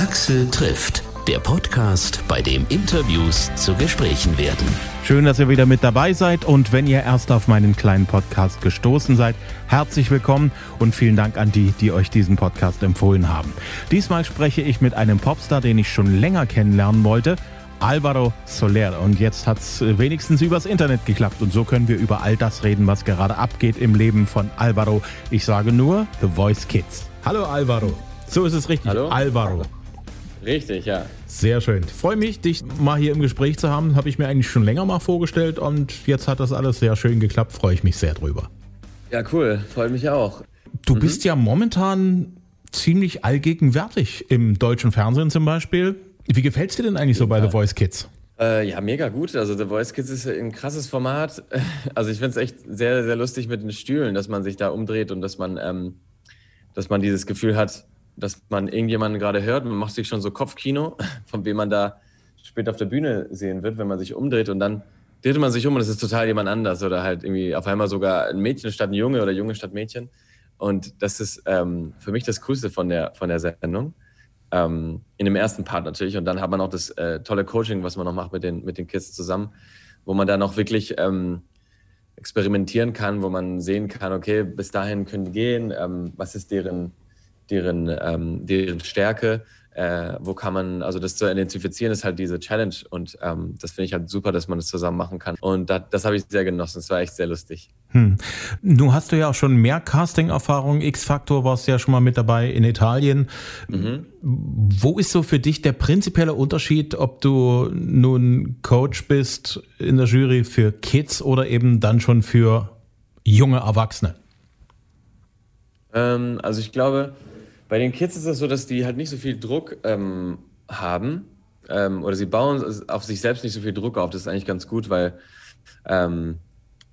Axel trifft, der Podcast, bei dem Interviews zu Gesprächen werden. Schön, dass ihr wieder mit dabei seid und wenn ihr erst auf meinen kleinen Podcast gestoßen seid, herzlich willkommen und vielen Dank an die, die euch diesen Podcast empfohlen haben. Diesmal spreche ich mit einem Popstar, den ich schon länger kennenlernen wollte. Alvaro Soler. Und jetzt hat es wenigstens übers Internet geklappt. Und so können wir über all das reden, was gerade abgeht im Leben von Alvaro. Ich sage nur The Voice Kids. Hallo Alvaro. So ist es richtig. Hallo? Alvaro. Richtig, ja. Sehr schön. Freue mich, dich mal hier im Gespräch zu haben. Habe ich mir eigentlich schon länger mal vorgestellt und jetzt hat das alles sehr schön geklappt. Freue ich mich sehr drüber. Ja, cool. Freut mich auch. Du mhm. bist ja momentan ziemlich allgegenwärtig im deutschen Fernsehen zum Beispiel. Wie gefällt es dir denn eigentlich so bei The Voice Kids? Äh, ja, mega gut. Also The Voice Kids ist ein krasses Format. Also ich finde es echt sehr, sehr lustig mit den Stühlen, dass man sich da umdreht und dass man, ähm, dass man dieses Gefühl hat, dass man irgendjemanden gerade hört. Man macht sich schon so Kopfkino, von wem man da später auf der Bühne sehen wird, wenn man sich umdreht und dann dreht man sich um und es ist total jemand anders oder halt irgendwie auf einmal sogar ein Mädchen statt ein Junge oder Junge statt Mädchen. Und das ist ähm, für mich das Coolste von der, von der Sendung. Ähm, in dem ersten Part natürlich. Und dann hat man auch das äh, tolle Coaching, was man noch macht mit den, mit den Kids zusammen, wo man dann auch wirklich ähm, experimentieren kann, wo man sehen kann, okay, bis dahin können die gehen, ähm, was ist deren, deren, ähm, deren Stärke, äh, wo kann man, also das zu identifizieren, ist halt diese Challenge und ähm, das finde ich halt super, dass man das zusammen machen kann. Und das, das habe ich sehr genossen, es war echt sehr lustig. Hm. Nun hast du ja auch schon mehr Casting-Erfahrung, X-Factor warst ja schon mal mit dabei in Italien. Mhm. Wo ist so für dich der prinzipielle Unterschied, ob du nun Coach bist in der Jury für Kids oder eben dann schon für junge Erwachsene? Ähm, also ich glaube, bei den Kids ist es so, dass die halt nicht so viel Druck ähm, haben ähm, oder sie bauen auf sich selbst nicht so viel Druck auf. Das ist eigentlich ganz gut, weil ähm,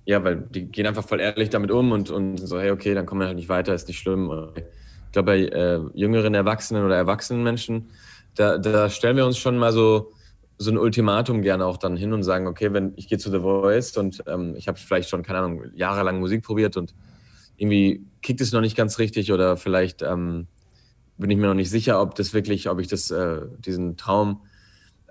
ja, weil die gehen einfach voll ehrlich damit um und, und so, hey, okay, dann kommen wir halt nicht weiter, ist nicht schlimm. Ich glaube, bei äh, jüngeren Erwachsenen oder erwachsenen Menschen, da, da stellen wir uns schon mal so, so ein Ultimatum gerne auch dann hin und sagen, okay, wenn ich gehe zu The Voice und ähm, ich habe vielleicht schon, keine Ahnung, jahrelang Musik probiert und irgendwie kickt es noch nicht ganz richtig oder vielleicht ähm, bin ich mir noch nicht sicher, ob das wirklich, ob ich das, äh, diesen Traum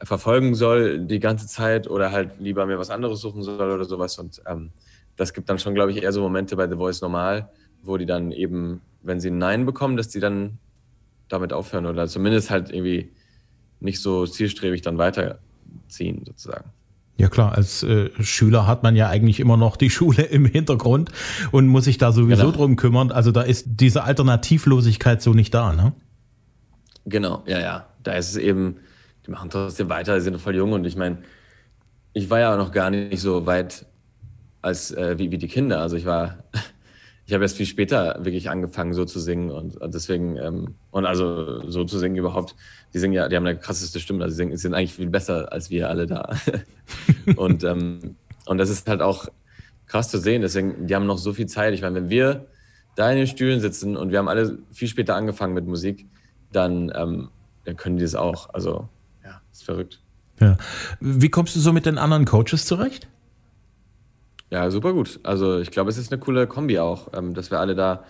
verfolgen soll die ganze Zeit oder halt lieber mir was anderes suchen soll oder sowas. Und ähm, das gibt dann schon, glaube ich, eher so Momente bei The Voice normal, wo die dann eben, wenn sie ein Nein bekommen, dass die dann damit aufhören oder zumindest halt irgendwie nicht so zielstrebig dann weiterziehen, sozusagen. Ja klar, als äh, Schüler hat man ja eigentlich immer noch die Schule im Hintergrund und muss sich da sowieso genau. drum kümmern. Also da ist diese Alternativlosigkeit so nicht da, ne? Genau, ja, ja. Da ist es eben, die machen trotzdem weiter, die sind voll jung und ich meine, ich war ja noch gar nicht so weit als äh, wie, wie die Kinder. Also ich war, ich habe erst viel später wirklich angefangen, so zu singen und, deswegen, ähm, und also so zu singen überhaupt, die singen ja, die haben eine krasseste Stimme, also sie singen, sind eigentlich viel besser als wir alle da. und, ähm, und das ist halt auch krass zu sehen, deswegen, die haben noch so viel Zeit. Ich meine, wenn wir da in den Stühlen sitzen und wir haben alle viel später angefangen mit Musik, dann, ähm, dann können die es auch. Also, ja, ist verrückt. Ja. Wie kommst du so mit den anderen Coaches zurecht? Ja, super gut. Also ich glaube, es ist eine coole Kombi auch, ähm, dass wir alle da,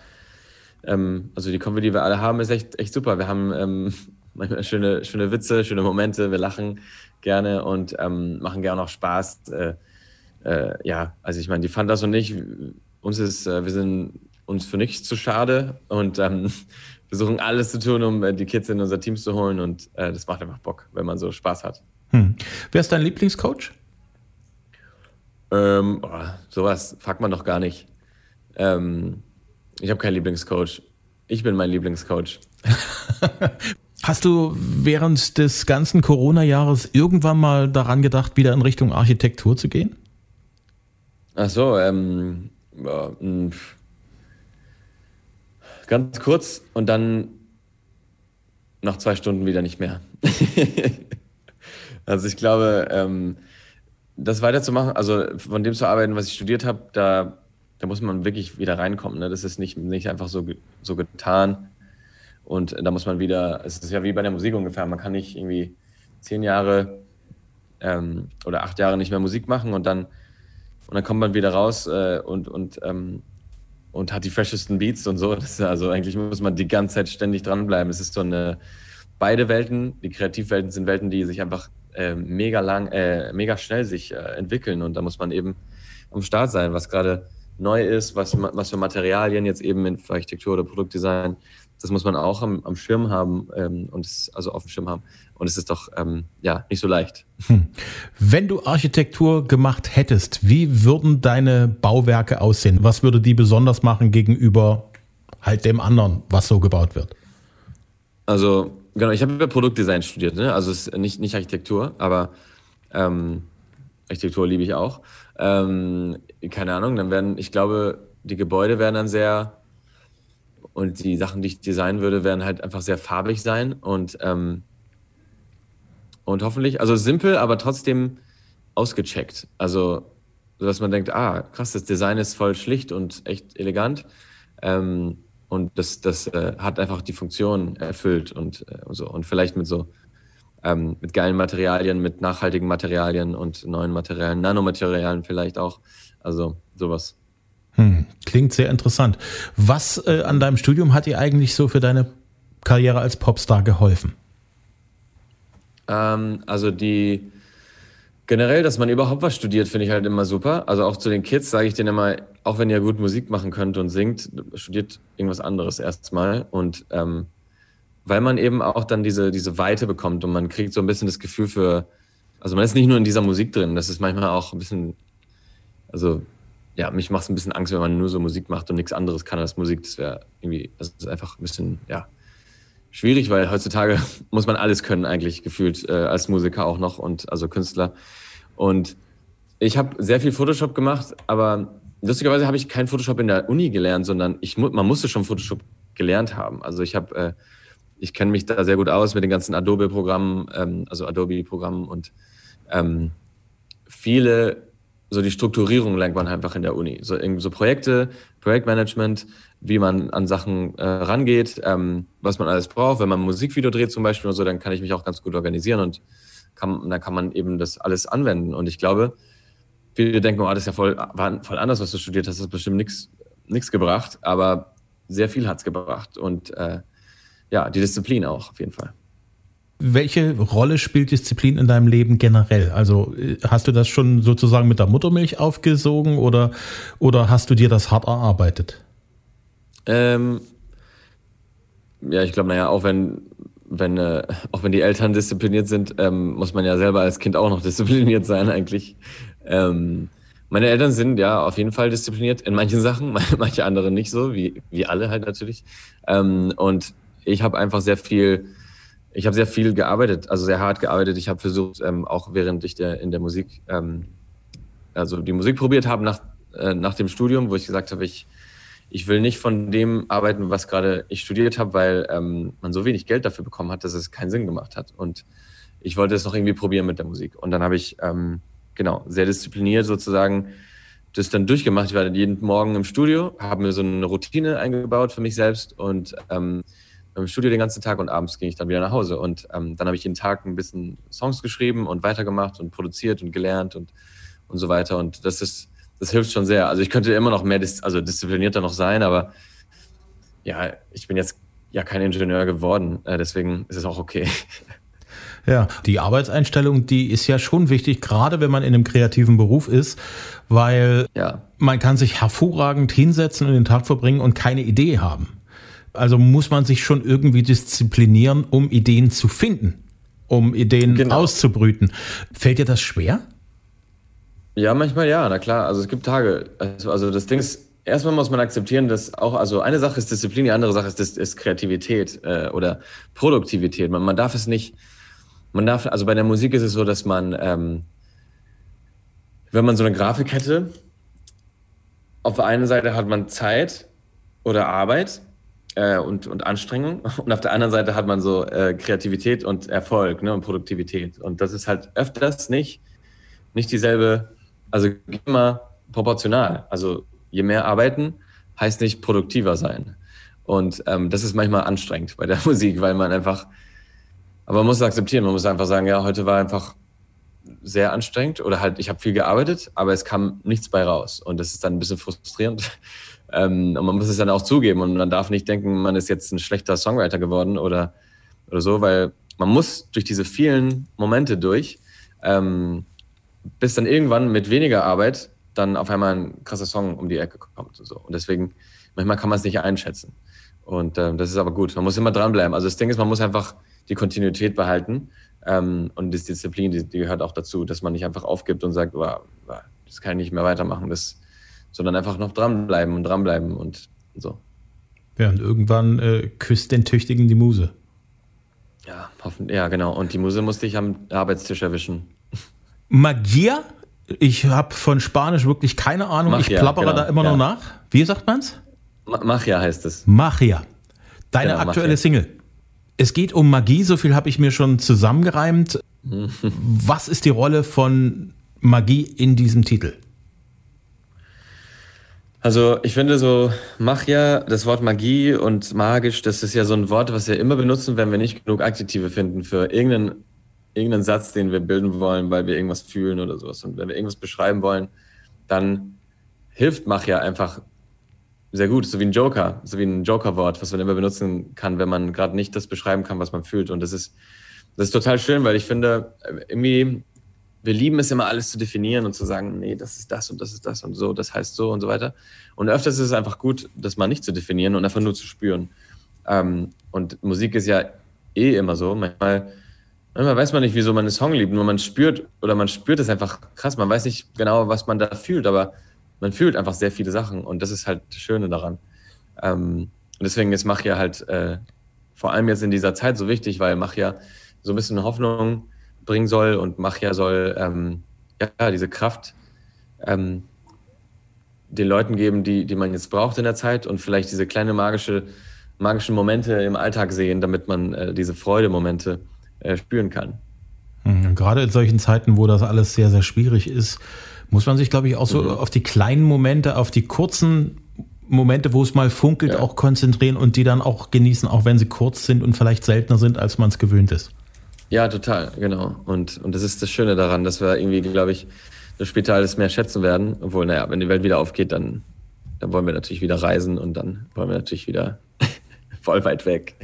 ähm, also die Kombi, die wir alle haben, ist echt, echt super. Wir haben ähm, manchmal schöne, schöne Witze, schöne Momente, wir lachen gerne und ähm, machen gerne auch Spaß. Äh, äh, ja, also ich meine, die Fantas und ich, uns ist, äh, wir sind uns für nichts zu schade und ähm, versuchen alles zu tun, um äh, die Kids in unser Team zu holen und äh, das macht einfach Bock, wenn man so Spaß hat. Hm. Wer ist dein Lieblingscoach? Ähm, oh, sowas fragt man doch gar nicht. Ähm, ich habe keinen Lieblingscoach. Ich bin mein Lieblingscoach. Hast du während des ganzen Corona-Jahres irgendwann mal daran gedacht, wieder in Richtung Architektur zu gehen? Ach so, ähm, ja, hm. ganz kurz und dann nach zwei Stunden wieder nicht mehr. also ich glaube, ähm, das weiterzumachen, also von dem zu arbeiten, was ich studiert habe, da, da muss man wirklich wieder reinkommen. Ne? Das ist nicht, nicht einfach so, so getan. Und da muss man wieder, es ist ja wie bei der Musik ungefähr, man kann nicht irgendwie zehn Jahre ähm, oder acht Jahre nicht mehr Musik machen und dann, und dann kommt man wieder raus äh, und, und, ähm, und hat die freshesten Beats und so. Also eigentlich muss man die ganze Zeit ständig dranbleiben. Es ist so eine, beide Welten, die Kreativwelten sind Welten, die sich einfach äh, mega lang, äh, mega schnell sich äh, entwickeln und da muss man eben am Start sein, was gerade neu ist, was, was für Materialien jetzt eben in Architektur oder Produktdesign, das muss man auch am, am Schirm haben ähm, und es, also auf dem Schirm haben. Und es ist doch ähm, ja nicht so leicht. Hm. Wenn du Architektur gemacht hättest, wie würden deine Bauwerke aussehen? Was würde die besonders machen gegenüber halt dem anderen, was so gebaut wird? Also genau, ich habe ja Produktdesign studiert, ne? also nicht, nicht Architektur, aber ähm, Architektur liebe ich auch. Ähm, keine Ahnung, dann werden, ich glaube, die Gebäude werden dann sehr und die Sachen, die ich designen würde, werden halt einfach sehr farbig sein und, ähm, und hoffentlich, also simpel, aber trotzdem ausgecheckt. Also, dass man denkt, ah, krass, das Design ist voll schlicht und echt elegant. Ähm, und das, das äh, hat einfach die Funktion erfüllt und, äh, und so. Und vielleicht mit so ähm, mit geilen Materialien, mit nachhaltigen Materialien und neuen Materialien, Nanomaterialien vielleicht auch. Also sowas. Hm, klingt sehr interessant. Was äh, an deinem Studium hat dir eigentlich so für deine Karriere als Popstar geholfen? Ähm, also die generell, dass man überhaupt was studiert, finde ich halt immer super. Also auch zu den Kids sage ich denen immer, auch wenn ihr gut Musik machen könnt und singt, studiert irgendwas anderes erstmal. Und ähm, weil man eben auch dann diese, diese Weite bekommt und man kriegt so ein bisschen das Gefühl für, also man ist nicht nur in dieser Musik drin, das ist manchmal auch ein bisschen, also ja, mich macht es ein bisschen Angst, wenn man nur so Musik macht und nichts anderes kann als Musik. Das wäre irgendwie, das ist einfach ein bisschen, ja, schwierig, weil heutzutage muss man alles können eigentlich gefühlt äh, als Musiker auch noch und also Künstler. Und ich habe sehr viel Photoshop gemacht, aber lustigerweise habe ich kein Photoshop in der Uni gelernt, sondern ich, man musste schon Photoshop gelernt haben. Also ich habe äh, ich kenne mich da sehr gut aus mit den ganzen Adobe-Programmen, ähm, also Adobe-Programmen und ähm, viele, so die Strukturierung lernt man einfach in der Uni. So, so Projekte, Projektmanagement, wie man an Sachen äh, rangeht, ähm, was man alles braucht. Wenn man ein Musikvideo dreht zum Beispiel und so, dann kann ich mich auch ganz gut organisieren und kann, dann kann man eben das alles anwenden. Und ich glaube, viele denken, oh, das ist ja voll, war voll anders, was du studiert hast, das hat bestimmt nichts gebracht, aber sehr viel hat es gebracht. Und äh, ja, die Disziplin auch auf jeden Fall. Welche Rolle spielt Disziplin in deinem Leben generell? Also äh, hast du das schon sozusagen mit der Muttermilch aufgesogen oder, oder hast du dir das hart erarbeitet? Ähm, ja, ich glaube, naja, auch wenn, wenn, äh, auch wenn die Eltern diszipliniert sind, ähm, muss man ja selber als Kind auch noch diszipliniert sein eigentlich. Ähm, meine Eltern sind ja auf jeden Fall diszipliniert in manchen Sachen, manche andere nicht so, wie, wie alle halt natürlich. Ähm, und ich habe einfach sehr viel, ich habe sehr viel gearbeitet, also sehr hart gearbeitet. Ich habe versucht, ähm, auch während ich der, in der Musik, ähm, also die Musik probiert habe nach, äh, nach dem Studium, wo ich gesagt habe, ich, ich will nicht von dem arbeiten, was gerade ich studiert habe, weil ähm, man so wenig Geld dafür bekommen hat, dass es keinen Sinn gemacht hat. Und ich wollte es noch irgendwie probieren mit der Musik. Und dann habe ich, ähm, genau, sehr diszipliniert sozusagen das dann durchgemacht. Ich war jeden Morgen im Studio, habe mir so eine Routine eingebaut für mich selbst und ähm, im Studio den ganzen Tag und abends ging ich dann wieder nach Hause. Und ähm, dann habe ich jeden Tag ein bisschen Songs geschrieben und weitergemacht und produziert und gelernt und, und so weiter. Und das ist, das hilft schon sehr. Also ich könnte immer noch mehr, dis also disziplinierter noch sein, aber ja, ich bin jetzt ja kein Ingenieur geworden. Äh, deswegen ist es auch okay. Ja, die Arbeitseinstellung, die ist ja schon wichtig, gerade wenn man in einem kreativen Beruf ist, weil ja. man kann sich hervorragend hinsetzen und den Tag verbringen und keine Idee haben. Also muss man sich schon irgendwie disziplinieren, um Ideen zu finden, um Ideen genau. auszubrüten. Fällt dir das schwer? Ja, manchmal ja, na klar. Also es gibt Tage. Also, also das Ding ist, erstmal muss man akzeptieren, dass auch, also eine Sache ist Disziplin, die andere Sache ist, ist Kreativität äh, oder Produktivität. Man, man darf es nicht, man darf, also bei der Musik ist es so, dass man, ähm, wenn man so eine Grafik hätte, auf der einen Seite hat man Zeit oder Arbeit äh, und, und Anstrengung. Und auf der anderen Seite hat man so äh, Kreativität und Erfolg ne, und Produktivität. Und das ist halt öfters nicht, nicht dieselbe, also immer proportional. Also je mehr arbeiten, heißt nicht produktiver sein. Und ähm, das ist manchmal anstrengend bei der Musik, weil man einfach, aber man muss es akzeptieren, man muss einfach sagen, ja, heute war einfach sehr anstrengend oder halt, ich habe viel gearbeitet, aber es kam nichts bei raus. Und das ist dann ein bisschen frustrierend. Ähm, und man muss es dann auch zugeben und man darf nicht denken, man ist jetzt ein schlechter Songwriter geworden oder oder so, weil man muss durch diese vielen Momente durch, ähm, bis dann irgendwann mit weniger Arbeit dann auf einmal ein krasser Song um die Ecke kommt und so. Und deswegen, manchmal kann man es nicht einschätzen. Und ähm, das ist aber gut. Man muss immer dranbleiben. Also das Ding ist, man muss einfach die Kontinuität behalten. Ähm, und die Disziplin, die, die, gehört auch dazu, dass man nicht einfach aufgibt und sagt, wow, das kann ich nicht mehr weitermachen. Das, sondern einfach noch dranbleiben und dranbleiben und, und so. Ja, und irgendwann äh, küsst den Tüchtigen die Muse. Ja, hoffen, ja, genau. Und die Muse musste ich am Arbeitstisch erwischen. Magia? Ich habe von Spanisch wirklich keine Ahnung. Magia, ich plappere genau, da immer ja. noch nach. Wie sagt man's? Magia heißt es. Magia. Deine genau, aktuelle Magia. Single. Es geht um Magie, so viel habe ich mir schon zusammengereimt. Was ist die Rolle von Magie in diesem Titel? Also ich finde so Magia, das Wort Magie und magisch, das ist ja so ein Wort, was wir immer benutzen, wenn wir nicht genug Adjektive finden für irgendeinen, irgendeinen Satz, den wir bilden wollen, weil wir irgendwas fühlen oder sowas. Und wenn wir irgendwas beschreiben wollen, dann hilft Magia einfach sehr gut, so wie ein Joker, so wie ein Joker-Wort, was man immer benutzen kann, wenn man gerade nicht das beschreiben kann, was man fühlt. Und das ist, das ist total schön, weil ich finde, irgendwie, wir lieben es immer alles zu definieren und zu sagen, nee, das ist das und das ist das und so, das heißt so und so weiter. Und öfters ist es einfach gut, das mal nicht zu definieren und einfach nur zu spüren. Ähm, und Musik ist ja eh immer so. Manchmal, manchmal weiß man nicht, wieso man einen Song liebt, nur man spürt oder man spürt es einfach krass. Man weiß nicht genau, was man da fühlt, aber man fühlt einfach sehr viele Sachen und das ist halt das Schöne daran. Ähm, und deswegen ist Machia halt äh, vor allem jetzt in dieser Zeit so wichtig, weil Machia so ein bisschen Hoffnung bringen soll und Machia soll ähm, ja diese Kraft ähm, den Leuten geben, die, die man jetzt braucht in der Zeit und vielleicht diese kleine magische, magischen Momente im Alltag sehen, damit man äh, diese Freudemomente äh, spüren kann. Mhm, gerade in solchen Zeiten, wo das alles sehr, sehr schwierig ist, muss man sich, glaube ich, auch so mhm. auf die kleinen Momente, auf die kurzen Momente, wo es mal funkelt, ja. auch konzentrieren und die dann auch genießen, auch wenn sie kurz sind und vielleicht seltener sind, als man es gewöhnt ist. Ja, total, genau. Und, und das ist das Schöne daran, dass wir irgendwie, glaube ich, das später alles mehr schätzen werden. Obwohl, naja, wenn die Welt wieder aufgeht, dann, dann wollen wir natürlich wieder reisen und dann wollen wir natürlich wieder voll weit weg.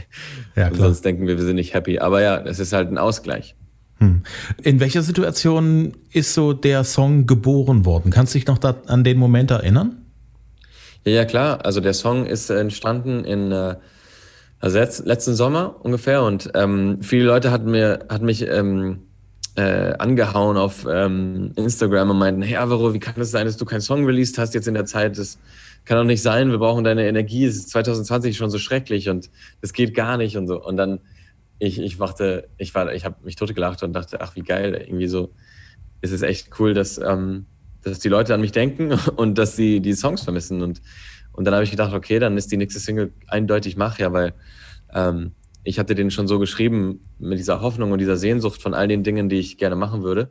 Ja, klar. sonst denken wir, wir sind nicht happy. Aber ja, es ist halt ein Ausgleich. Hm. In welcher Situation ist so der Song geboren worden? Kannst du dich noch an den Moment erinnern? Ja, klar. Also der Song ist entstanden in äh, also letzt, letzten Sommer ungefähr und ähm, viele Leute hatten mir hatten mich ähm, äh, angehauen auf ähm, Instagram und meinten, hey Avaro, wie kann es das sein, dass du keinen Song released hast jetzt in der Zeit? Das kann doch nicht sein. Wir brauchen deine Energie. Es ist 2020 schon so schrecklich und das geht gar nicht und so. Und dann ich, ich wachte, ich war, ich habe mich totgelacht und dachte, ach wie geil, irgendwie so ist es echt cool, dass, ähm, dass die Leute an mich denken und dass sie die Songs vermissen. Und, und dann habe ich gedacht, okay, dann ist die nächste Single eindeutig Mach ja, weil ähm, ich hatte den schon so geschrieben mit dieser Hoffnung und dieser Sehnsucht von all den Dingen, die ich gerne machen würde,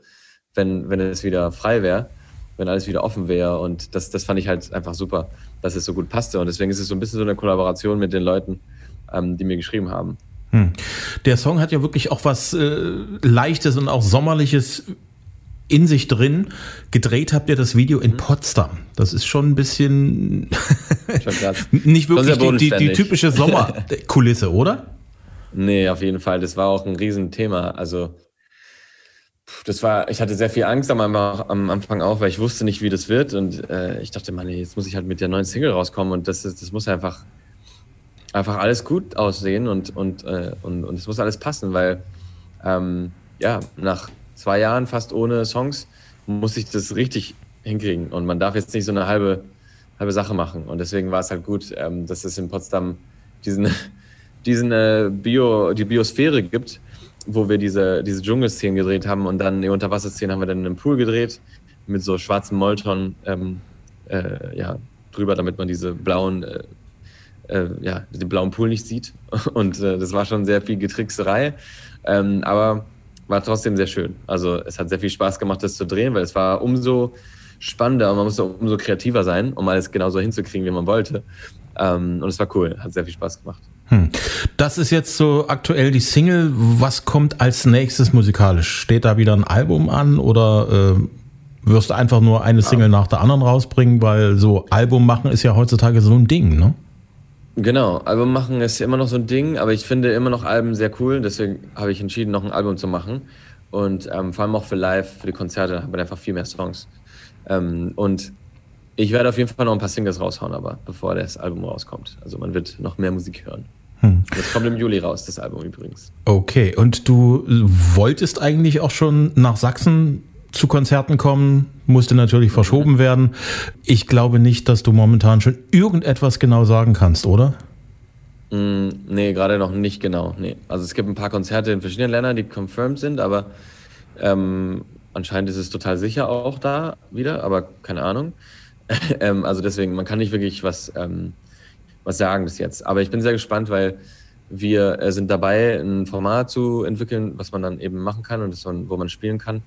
wenn, wenn es wieder frei wäre, wenn alles wieder offen wäre. Und das, das fand ich halt einfach super, dass es so gut passte. Und deswegen ist es so ein bisschen so eine Kollaboration mit den Leuten, ähm, die mir geschrieben haben. Hm. Der Song hat ja wirklich auch was äh, Leichtes und auch Sommerliches in sich drin. Gedreht habt ihr das Video in mhm. Potsdam. Das ist schon ein bisschen nicht wirklich die, die, die, typische Sommerkulisse, oder? Nee, auf jeden Fall. Das war auch ein Riesenthema. Also das war, ich hatte sehr viel Angst am, am Anfang auch, weil ich wusste nicht, wie das wird. Und äh, ich dachte, man, jetzt muss ich halt mit der neuen Single rauskommen und das, das muss einfach einfach alles gut aussehen und, und, äh, und, und es muss alles passen, weil ähm, ja, nach zwei Jahren fast ohne Songs muss ich das richtig hinkriegen und man darf jetzt nicht so eine halbe, halbe Sache machen und deswegen war es halt gut, ähm, dass es in Potsdam diesen, diesen äh, Bio, die Biosphäre gibt, wo wir diese, diese Dschungelszenen gedreht haben und dann die Unterwasserszenen haben wir dann in einem Pool gedreht mit so schwarzen Molton ähm, äh, ja, drüber, damit man diese blauen äh, ja, den blauen Pool nicht sieht. Und äh, das war schon sehr viel Getrickserei. Ähm, aber war trotzdem sehr schön. Also es hat sehr viel Spaß gemacht, das zu drehen, weil es war umso spannender und man musste umso kreativer sein, um alles genauso hinzukriegen, wie man wollte. Ähm, und es war cool, hat sehr viel Spaß gemacht. Hm. Das ist jetzt so aktuell die Single. Was kommt als nächstes musikalisch? Steht da wieder ein Album an oder äh, wirst du einfach nur eine Single nach der anderen rausbringen? Weil so Album machen ist ja heutzutage so ein Ding, ne? Genau, Album machen ist immer noch so ein Ding, aber ich finde immer noch Alben sehr cool. Deswegen habe ich entschieden, noch ein Album zu machen. Und ähm, vor allem auch für Live, für die Konzerte, hat man einfach viel mehr Songs. Ähm, und ich werde auf jeden Fall noch ein paar Singles raushauen, aber bevor das Album rauskommt. Also man wird noch mehr Musik hören. Hm. Das kommt im Juli raus, das Album übrigens. Okay, und du wolltest eigentlich auch schon nach Sachsen zu Konzerten kommen, musste natürlich verschoben werden. Ich glaube nicht, dass du momentan schon irgendetwas genau sagen kannst, oder? Mm, nee, gerade noch nicht genau. Nee. Also es gibt ein paar Konzerte in verschiedenen Ländern, die confirmed sind, aber ähm, anscheinend ist es total sicher auch da wieder, aber keine Ahnung. ähm, also deswegen, man kann nicht wirklich was, ähm, was sagen bis jetzt. Aber ich bin sehr gespannt, weil wir äh, sind dabei, ein Format zu entwickeln, was man dann eben machen kann und das man, wo man spielen kann.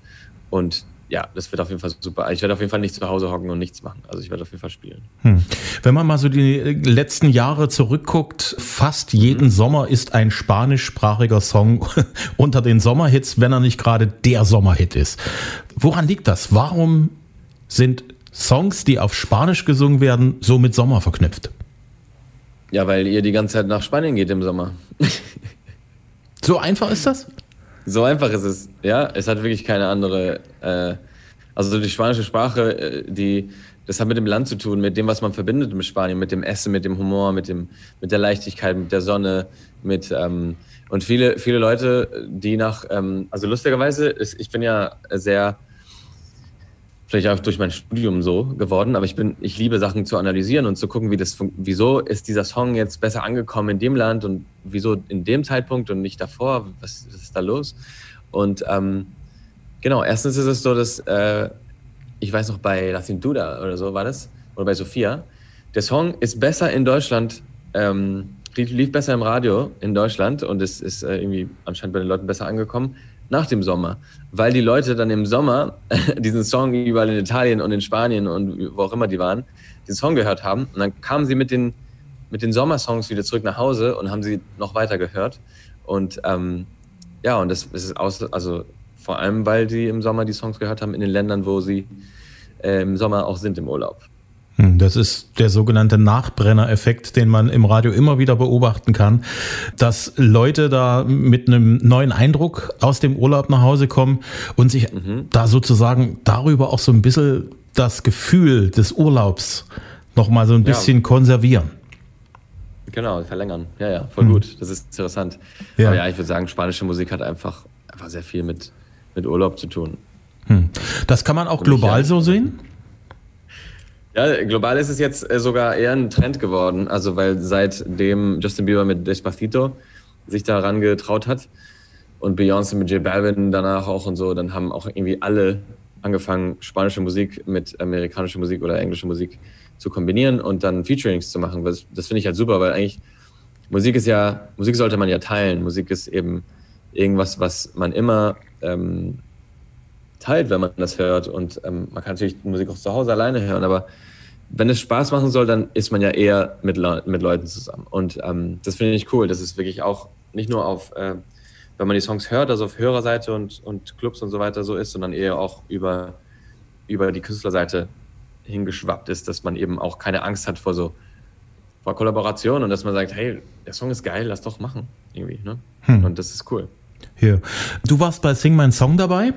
Und ja, das wird auf jeden Fall super. Ich werde auf jeden Fall nicht zu Hause hocken und nichts machen. Also ich werde auf jeden Fall spielen. Hm. Wenn man mal so die letzten Jahre zurückguckt, fast jeden mhm. Sommer ist ein spanischsprachiger Song unter den Sommerhits, wenn er nicht gerade der Sommerhit ist. Woran liegt das? Warum sind Songs, die auf Spanisch gesungen werden, so mit Sommer verknüpft? Ja, weil ihr die ganze Zeit nach Spanien geht im Sommer. so einfach ist das? So einfach ist es. Ja, es hat wirklich keine andere. Äh, also die spanische Sprache, äh, die, das hat mit dem Land zu tun, mit dem, was man verbindet mit Spanien, mit dem Essen, mit dem Humor, mit dem, mit der Leichtigkeit, mit der Sonne, mit ähm, und viele, viele Leute, die nach, ähm, also lustigerweise, ist, ich bin ja sehr vielleicht auch durch mein Studium so geworden, aber ich bin, ich liebe Sachen zu analysieren und zu gucken, wie das, wieso ist dieser Song jetzt besser angekommen in dem Land und wieso in dem Zeitpunkt und nicht davor, was, was ist da los? Und ähm, genau, erstens ist es so, dass äh, ich weiß noch bei La Cintura oder so war das oder bei Sophia, der Song ist besser in Deutschland, ähm, lief besser im Radio in Deutschland und es ist äh, irgendwie anscheinend bei den Leuten besser angekommen nach dem Sommer, weil die Leute dann im Sommer diesen Song überall in Italien und in Spanien und wo auch immer die waren, den Song gehört haben und dann kamen sie mit den, mit den Sommersongs wieder zurück nach Hause und haben sie noch weiter gehört und ähm, ja, und das ist aus, also vor allem, weil die im Sommer die Songs gehört haben in den Ländern, wo sie äh, im Sommer auch sind im Urlaub. Hm, das ist der sogenannte Nachbrenner-Effekt, den man im Radio immer wieder beobachten kann, dass Leute da mit einem neuen Eindruck aus dem Urlaub nach Hause kommen und sich mhm. da sozusagen darüber auch so ein bisschen das Gefühl des Urlaubs nochmal so ein bisschen ja. konservieren. Genau, verlängern. Ja, ja, voll mhm. gut. Das ist interessant. Ja. Aber ja, ich würde sagen, spanische Musik hat einfach, einfach sehr viel mit, mit Urlaub zu tun. Hm. Das kann man auch global so sehen? Ja, global ist es jetzt äh, sogar eher ein Trend geworden. Also, weil seitdem Justin Bieber mit Despacito sich daran getraut hat und Beyoncé mit J Balvin danach auch und so, dann haben auch irgendwie alle angefangen, spanische Musik mit amerikanischer Musik oder englischer Musik zu kombinieren und dann Featurings zu machen. Das, das finde ich halt super, weil eigentlich Musik ist ja, Musik sollte man ja teilen. Musik ist eben irgendwas, was man immer ähm, teilt, wenn man das hört. Und ähm, man kann natürlich Musik auch zu Hause alleine hören, aber wenn es Spaß machen soll, dann ist man ja eher mit, Le mit Leuten zusammen. Und ähm, das finde ich cool. Das ist wirklich auch nicht nur auf, äh, wenn man die Songs hört, also auf Hörerseite und, und Clubs und so weiter so ist, sondern eher auch über, über die Künstlerseite hingeschwappt ist, dass man eben auch keine Angst hat vor so vor Kollaboration und dass man sagt, hey, der Song ist geil, lass doch machen. Irgendwie, ne? Hm. Und das ist cool. Hier. Du warst bei Sing My Song dabei.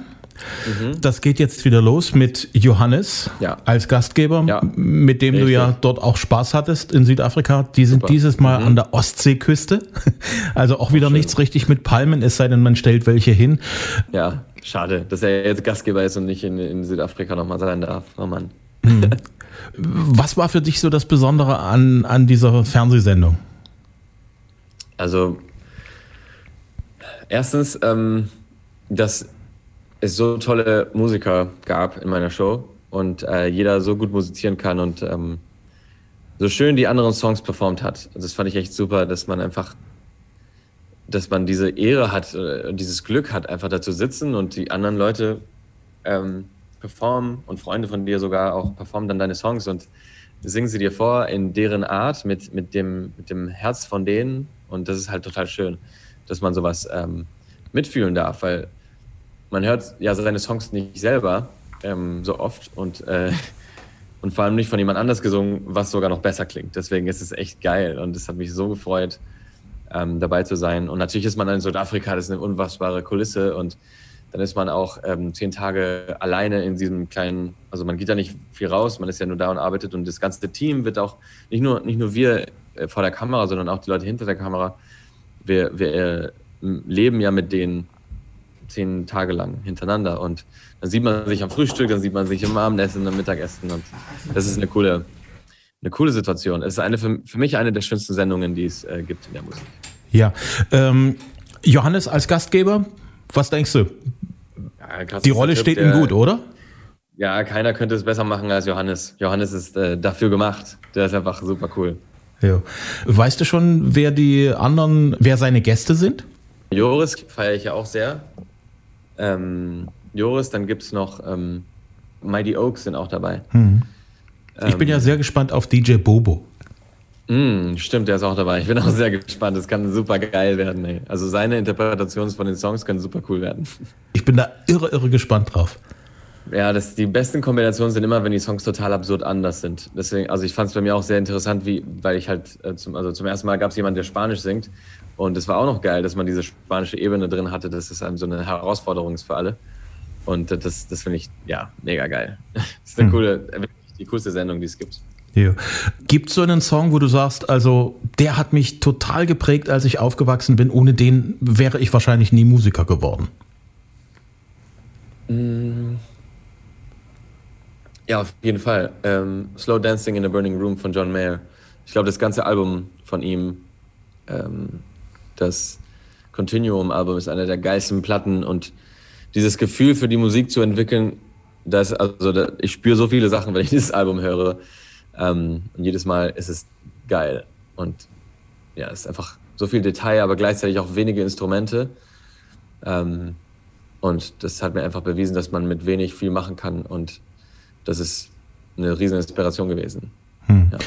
Mhm. Das geht jetzt wieder los mit Johannes ja. als Gastgeber, ja. mit dem Richtig. du ja dort auch Spaß hattest in Südafrika. Die sind Super. dieses Mal mhm. an der Ostseeküste. Also auch wieder Schön. nichts richtig mit Palmen, es sei denn, man stellt welche hin. Ja, schade, dass er jetzt Gastgeber ist und nicht in, in Südafrika nochmal sein darf. Oh Mann. Mhm. Was war für dich so das Besondere an, an dieser Fernsehsendung? Also, erstens, ähm, dass es so tolle Musiker gab in meiner Show und äh, jeder so gut musizieren kann und ähm, so schön die anderen Songs performt hat. Das fand ich echt super, dass man einfach, dass man diese Ehre hat, äh, dieses Glück hat, einfach da zu sitzen und die anderen Leute ähm, performen und Freunde von dir sogar auch performen dann deine Songs und singen sie dir vor in deren Art, mit, mit, dem, mit dem Herz von denen. Und das ist halt total schön, dass man sowas ähm, mitfühlen darf, weil man hört ja seine Songs nicht selber ähm, so oft und äh, und vor allem nicht von jemand anders gesungen, was sogar noch besser klingt. Deswegen ist es echt geil und es hat mich so gefreut, ähm, dabei zu sein. Und natürlich ist man in Südafrika, das ist eine unfassbare Kulisse und dann ist man auch ähm, zehn Tage alleine in diesem kleinen, also man geht da nicht viel raus, man ist ja nur da und arbeitet und das ganze Team wird auch, nicht nur, nicht nur wir äh, vor der Kamera, sondern auch die Leute hinter der Kamera, wir, wir äh, leben ja mit denen zehn Tage lang hintereinander und dann sieht man sich am Frühstück, dann sieht man sich im Abendessen, am Mittagessen und das ist eine coole, eine coole Situation. Es ist eine für, für mich eine der schönsten Sendungen, die es äh, gibt in der Musik. Ja, ähm, Johannes als Gastgeber, was denkst du? Ja, die Rolle steht ihm gut, oder? Ja, keiner könnte es besser machen als Johannes. Johannes ist äh, dafür gemacht. Der ist einfach super cool. Ja. Weißt du schon, wer die anderen, wer seine Gäste sind? Joris feiere ich ja auch sehr. Ähm, Joris, dann gibt es noch ähm, Mighty Oaks sind auch dabei. Hm. Ich ähm, bin ja sehr gespannt auf DJ Bobo. Mm, stimmt, der ist auch dabei. Ich bin auch sehr gespannt. Es kann super geil werden. Ey. Also seine Interpretationen von den Songs können super cool werden. Ich bin da irre, irre gespannt drauf. Ja, das, die besten Kombinationen sind immer, wenn die Songs total absurd anders sind. Deswegen, also ich fand es bei mir auch sehr interessant, wie, weil ich halt äh, zum, also zum ersten Mal gab es jemanden, der Spanisch singt. Und es war auch noch geil, dass man diese spanische Ebene drin hatte. Das ist einem so eine Herausforderung für alle. Und das, das finde ich, ja, mega geil. Das ist eine hm. coole, die coolste Sendung, die es gibt. Ja. Gibt es so einen Song, wo du sagst, also der hat mich total geprägt, als ich aufgewachsen bin, ohne den wäre ich wahrscheinlich nie Musiker geworden? Mm. Ja, auf jeden Fall. Ähm, Slow Dancing in a Burning Room von John Mayer. Ich glaube, das ganze Album von ihm, ähm, das Continuum-Album, ist einer der geilsten Platten und dieses Gefühl für die Musik zu entwickeln, das, also da, ich spüre so viele Sachen, wenn ich dieses Album höre. Ähm, und jedes Mal ist es geil. Und ja, es ist einfach so viel Detail, aber gleichzeitig auch wenige Instrumente. Ähm, und das hat mir einfach bewiesen, dass man mit wenig viel machen kann. Und das ist eine riesen Inspiration gewesen. Hm. Ja.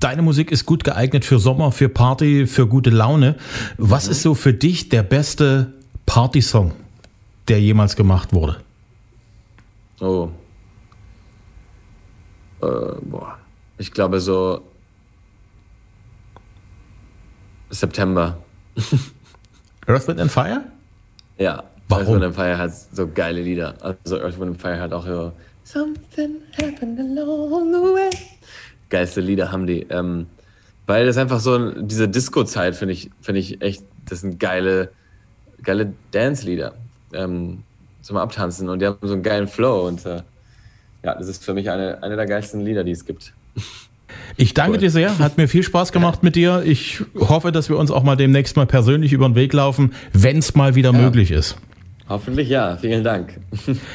Deine Musik ist gut geeignet für Sommer, für Party, für gute Laune. Was mhm. ist so für dich der beste Party-Song, der jemals gemacht wurde? Oh. Äh, boah ich glaube so September. Earth, Wind and Fire? Ja. Warum? Earth, Wind and Fire hat so geile Lieder. Also Earth, Wind and Fire hat auch so Something happened along the way. Geilste Lieder haben die. Ähm, weil das einfach so, diese Disco-Zeit finde ich, finde ich echt, das sind geile, geile Dance-Lieder ähm, zum Abtanzen und die haben so einen geilen Flow und äh, ja, das ist für mich eine, eine der geilsten Lieder, die es gibt. Ich danke cool. dir sehr, hat mir viel Spaß gemacht mit dir. Ich hoffe, dass wir uns auch mal demnächst mal persönlich über den Weg laufen, wenn es mal wieder ja. möglich ist. Hoffentlich ja, vielen Dank.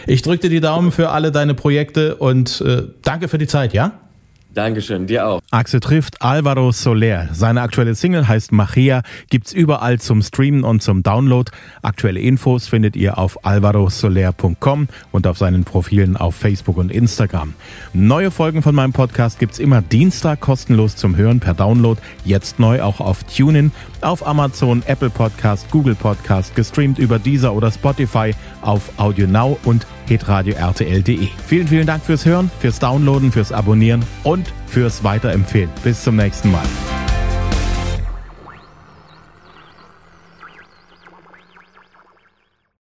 Ich drücke dir die Daumen für alle deine Projekte und äh, danke für die Zeit, ja? Dankeschön, dir auch. Axel trifft Alvaro Soler. Seine aktuelle Single heißt Magia, gibt's überall zum Streamen und zum Download. Aktuelle Infos findet ihr auf alvarosoler.com und auf seinen Profilen auf Facebook und Instagram. Neue Folgen von meinem Podcast gibt's immer Dienstag kostenlos zum Hören per Download. Jetzt neu auch auf TuneIn, auf Amazon, Apple Podcast, Google Podcast, gestreamt über Deezer oder Spotify, auf Audio Now und hitradio rtl.de. Vielen, vielen Dank fürs Hören, fürs Downloaden, fürs Abonnieren und fürs Weiterempfehlen. Bis zum nächsten Mal.